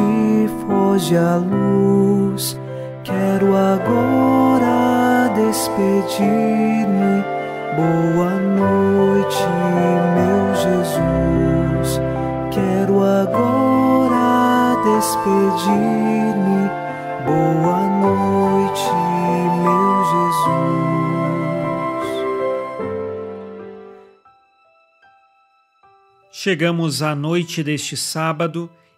Noite, foge a luz. Quero agora despedir-me. Boa noite, meu Jesus. Quero agora despedir-me. Boa noite, meu Jesus. Chegamos à noite deste sábado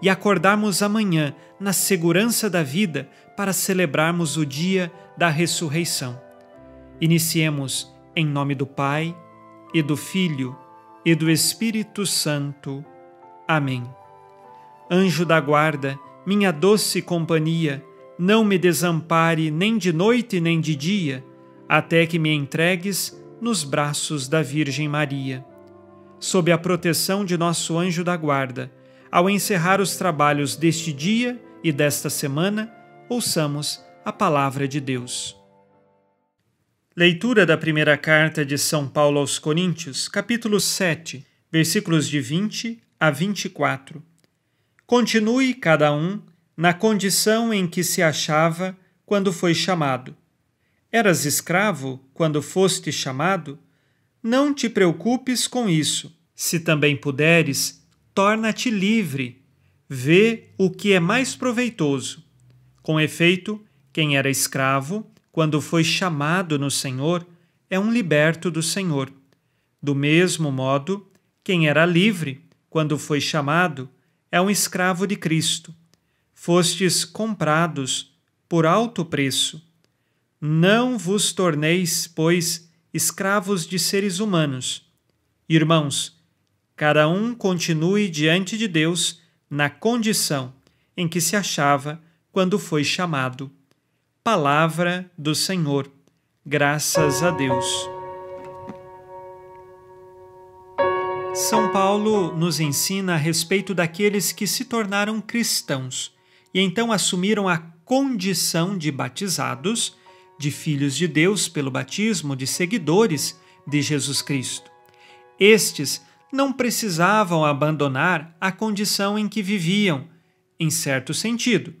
e acordarmos amanhã na segurança da vida para celebrarmos o dia da ressurreição. Iniciemos em nome do Pai e do Filho e do Espírito Santo. Amém. Anjo da guarda, minha doce companhia, não me desampare nem de noite nem de dia, até que me entregues nos braços da Virgem Maria. Sob a proteção de nosso anjo da guarda, ao encerrar os trabalhos deste dia e desta semana, ouçamos a palavra de Deus. Leitura da primeira carta de São Paulo aos Coríntios, capítulo 7, versículos de 20 a 24. Continue cada um na condição em que se achava quando foi chamado. Eras escravo quando foste chamado? Não te preocupes com isso. Se também puderes, torna-te livre. Vê o que é mais proveitoso. Com efeito, quem era escravo, quando foi chamado no Senhor, é um liberto do Senhor. Do mesmo modo, quem era livre, quando foi chamado, é um escravo de Cristo. Fostes comprados por alto preço. Não vos torneis, pois, escravos de seres humanos. Irmãos, cada um continue diante de Deus na condição em que se achava quando foi chamado. Palavra do Senhor. Graças a Deus. São Paulo nos ensina a respeito daqueles que se tornaram cristãos e então assumiram a condição de batizados, de filhos de Deus pelo batismo, de seguidores de Jesus Cristo. Estes não precisavam abandonar a condição em que viviam, em certo sentido.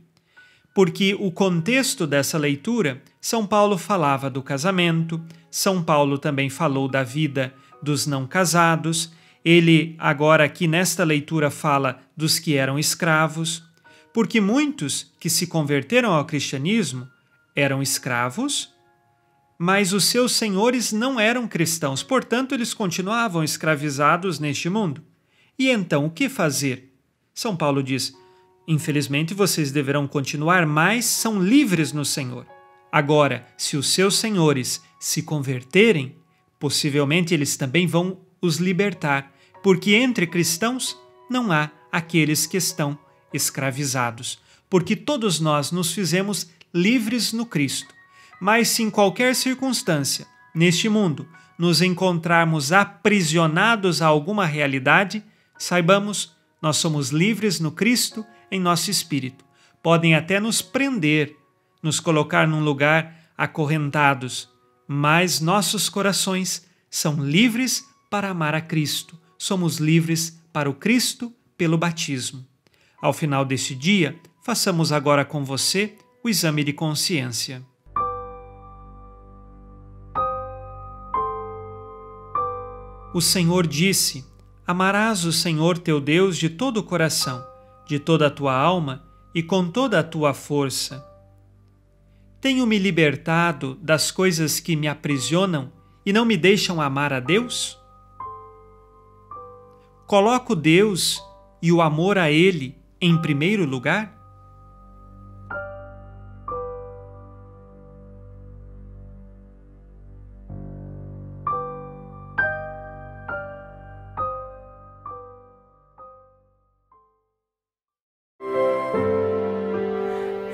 Porque o contexto dessa leitura, São Paulo falava do casamento, São Paulo também falou da vida dos não casados, ele agora aqui nesta leitura fala dos que eram escravos, porque muitos que se converteram ao cristianismo eram escravos, mas os seus senhores não eram cristãos, portanto, eles continuavam escravizados neste mundo. E então, o que fazer? São Paulo diz: Infelizmente, vocês deverão continuar, mas são livres no Senhor. Agora, se os seus senhores se converterem, possivelmente eles também vão os libertar, porque entre cristãos não há aqueles que estão escravizados, porque todos nós nos fizemos livres no Cristo. Mas se em qualquer circunstância, neste mundo, nos encontrarmos aprisionados a alguma realidade, saibamos, nós somos livres no Cristo em nosso espírito. Podem até nos prender, nos colocar num lugar acorrentados, mas nossos corações são livres para amar a Cristo. Somos livres para o Cristo pelo batismo. Ao final deste dia, façamos agora com você o exame de consciência. O Senhor disse: Amarás o Senhor teu Deus de todo o coração de toda a tua alma e com toda a tua força. Tenho-me libertado das coisas que me aprisionam e não me deixam amar a Deus? Coloco Deus e o amor a Ele em primeiro lugar?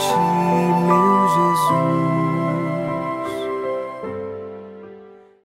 meu